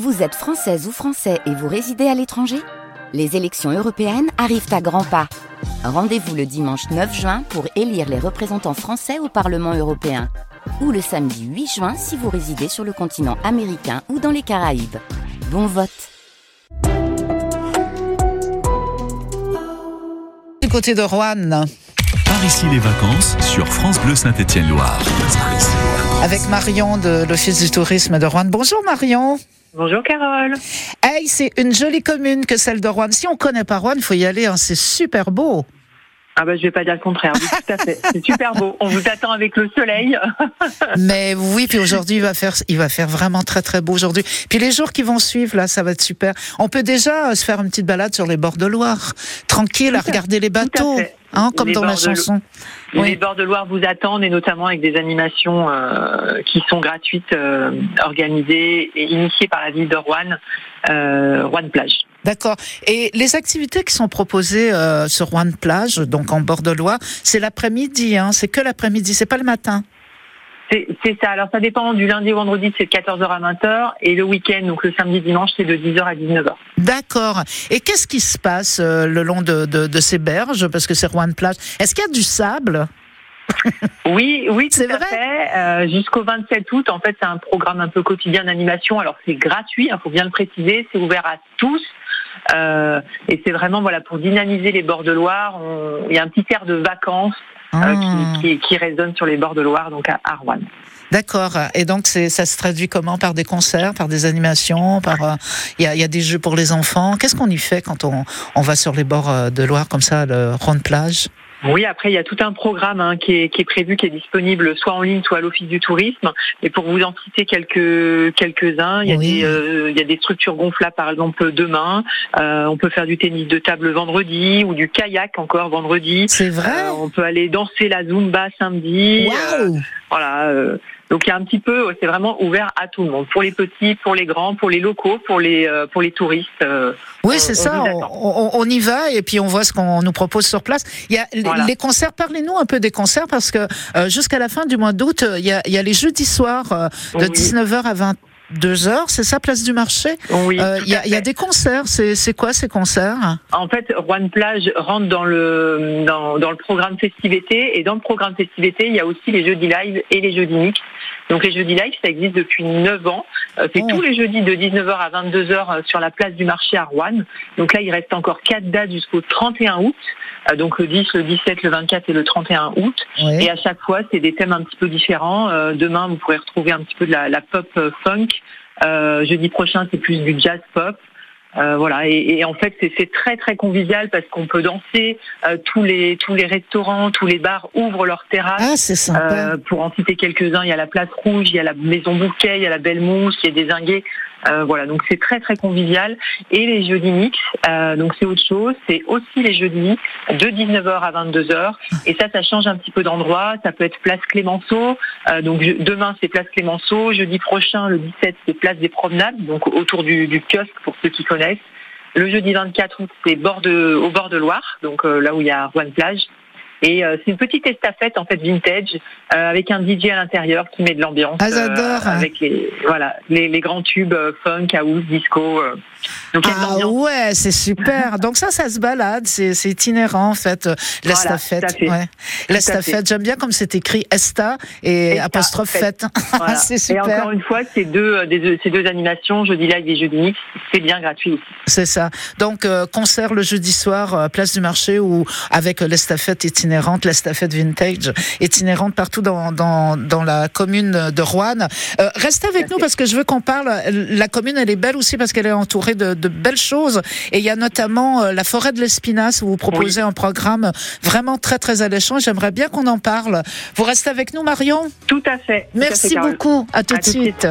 Vous êtes française ou français et vous résidez à l'étranger? Les élections européennes arrivent à grands pas. Rendez-vous le dimanche 9 juin pour élire les représentants français au Parlement européen. Ou le samedi 8 juin si vous résidez sur le continent américain ou dans les Caraïbes. Bon vote Du côté de Rouen, Par ici les vacances sur France Bleu Saint-Étienne-Loire. avec Marion de l'Office du tourisme de Rouen. Bonjour Marion. Bonjour Carole. Hey, c'est une jolie commune que celle de Rouen. Si on connaît pas Rouen, il faut y aller. hein. C'est super beau. Ah bah je vais pas dire le contraire, oui, tout à fait. C'est super beau. On vous attend avec le soleil. Mais oui, puis aujourd'hui, il va faire, il va faire vraiment très très beau aujourd'hui. Puis les jours qui vont suivre, là, ça va être super. On peut déjà euh, se faire une petite balade sur les bords de Loire, tranquille, à Tout à- regarder les tout à bateaux, fait. Hein, comme Les dans la de chanson. Les bords de Loire vous attendent et notamment avec des animations euh, qui sont gratuites, euh, organisées et initiées par la ville de Rouen, euh, Rouen Plage. D'accord. Et les activités qui sont proposées euh, sur Rouen Plage, donc en bord de Loire, c'est l'après-midi. Hein, c'est que l'après-midi, c'est pas le matin. C'est c'est ça. Alors ça dépend du lundi au vendredi, c'est de 14h à 20h et le week-end, donc le samedi dimanche, c'est de 10h à 19h. D'accord. Et qu'est-ce qui se passe euh, le long de, de, de ces berges? Parce que c'est Rouen Plage. Est-ce qu'il y a du sable? Oui, oui, tout C'est à vrai? fait. Euh, Jusqu'au 27 août, en fait, c'est un programme un peu quotidien d'animation. Alors c'est gratuit, il faut bien le préciser, c'est ouvert à tous. Euh, et c'est vraiment voilà pour dynamiser les bords de Loire. Il y a un petit air de vacances euh, Ah, qui, qui, qui résonne sur les bords de Loire, donc à, à Rouen. D'accord. Et donc, ça se traduit comment? Par des concerts, par des animations, par euh, il y, a, il y a des jeux pour les enfants. Qu'est-ce qu'on y fait quand on, on va sur les bords euh, de Loire comme ça, le rond de plage? Oui, après il y a tout un programme hein, qui, est, qui est prévu, qui est disponible soit en ligne, soit à l'Office du tourisme. Et pour vous en citer quelques quelques uns, il y a Oui. euh, il y a des structures gonflables par exemple demain. Euh, on peut faire du tennis de table vendredi ou du kayak encore vendredi. C'est vrai? Euh, on peut aller danser la zumba samedi. Waouh voilà. euh, donc il y a un petit peu, c'est vraiment ouvert à tout le monde, pour les petits, pour les grands, pour les locaux, pour les euh, pour les touristes. euh, Oui, c'est ça. On, on- on y va et puis on voit ce qu'on nous propose sur place. Il y a les- Voilà. les concerts. Parlez-nous un peu des concerts parce que jusqu'à la fin du mois d'août, il y a, il y a les jeudis soirs de Oui. 19h à 22h. C'est ça, place du marché. Oui, Euh, Il y, a, il y a des concerts. C'est quoi ces concerts En fait, Rouen Plage rentre dans le dans, dans le programme festivités et dans le programme festivités, il y a aussi les jeudis live et les jeudis mix. Donc les jeudis live, ça existe depuis 9 ans. Euh, C'est Oh. tous les jeudis de 19h à 22h sur la place du marché à Rouen. Donc là, il reste encore quatre dates jusqu'au 31 août. Euh, Donc le 10, le 17, le 24 et le 31 août. Oui. Et à chaque fois, c'est des thèmes un petit peu différents. Euh, demain, vous pourrez retrouver un petit peu de la, la pop euh, funk. Euh, jeudi prochain, c'est plus du jazz pop. Euh, voilà. Et, et en fait, c'est très très convivial parce qu'on peut danser. Euh, tous les tous les restaurants, tous les bars ouvrent leurs terrasses. Ah. Euh, pour en citer quelques-uns, il y a la Place Rouge, il y a la Maison Bouquet, il y a la Belle Mousse, il y a des Zinguets. Euh, voilà, donc c'est très très convivial. Et les jeudis mix, euh, donc c'est autre chose. C'est aussi les jeudis de 19h à 22h. Et ça, ça change un petit peu d'endroit. Ça peut être Place Clémenceau. Euh, donc demain c'est Place Clémenceau. Jeudi prochain, le 17, c'est Place des Promenades, donc autour du, kiosque pour ceux qui connaissent. Le jeudi 24 août, c'est bord de, au bord de Loire, donc là où il y a Rouen Plage. Et euh, c'est une petite estafette en fait vintage euh, avec un DJ à l'intérieur qui met de l'ambiance. Ah, j'adore. avec les voilà les, les grands tubes euh, funk, house, disco. euh. Donc Ah ouais, c'est super. Donc ça, ça se balade, c'est c'est itinérant en fait, euh, Voilà, l'estafette. tout à fait. ouais. L'estafette, j'aime bien comme c'est écrit Esta et Esta, apostrophe fête. fête. Voilà. c'est Et super. encore une fois, ces deux, euh, ces deux animations, jeudi live et jeudi mix, c'est bien gratuit. C'est ça. Donc euh, concert le jeudi soir, euh, place du marché ou avec euh, l'estafette itinérante, l'estafette vintage itinérante partout dans, dans, dans la commune de Rouen. Euh, restez avec nous parce que je veux qu'on parle. La commune, elle est belle aussi parce qu'elle est entourée de, de belles choses. Et il y a notamment euh, la forêt de l'Espinasse où vous proposez un programme vraiment très très alléchant. J'aimerais bien qu'on en parle. Vous restez avec nous, Marion? Tout à fait. Tout à fait, Merci beaucoup. À tout À de tout de suite.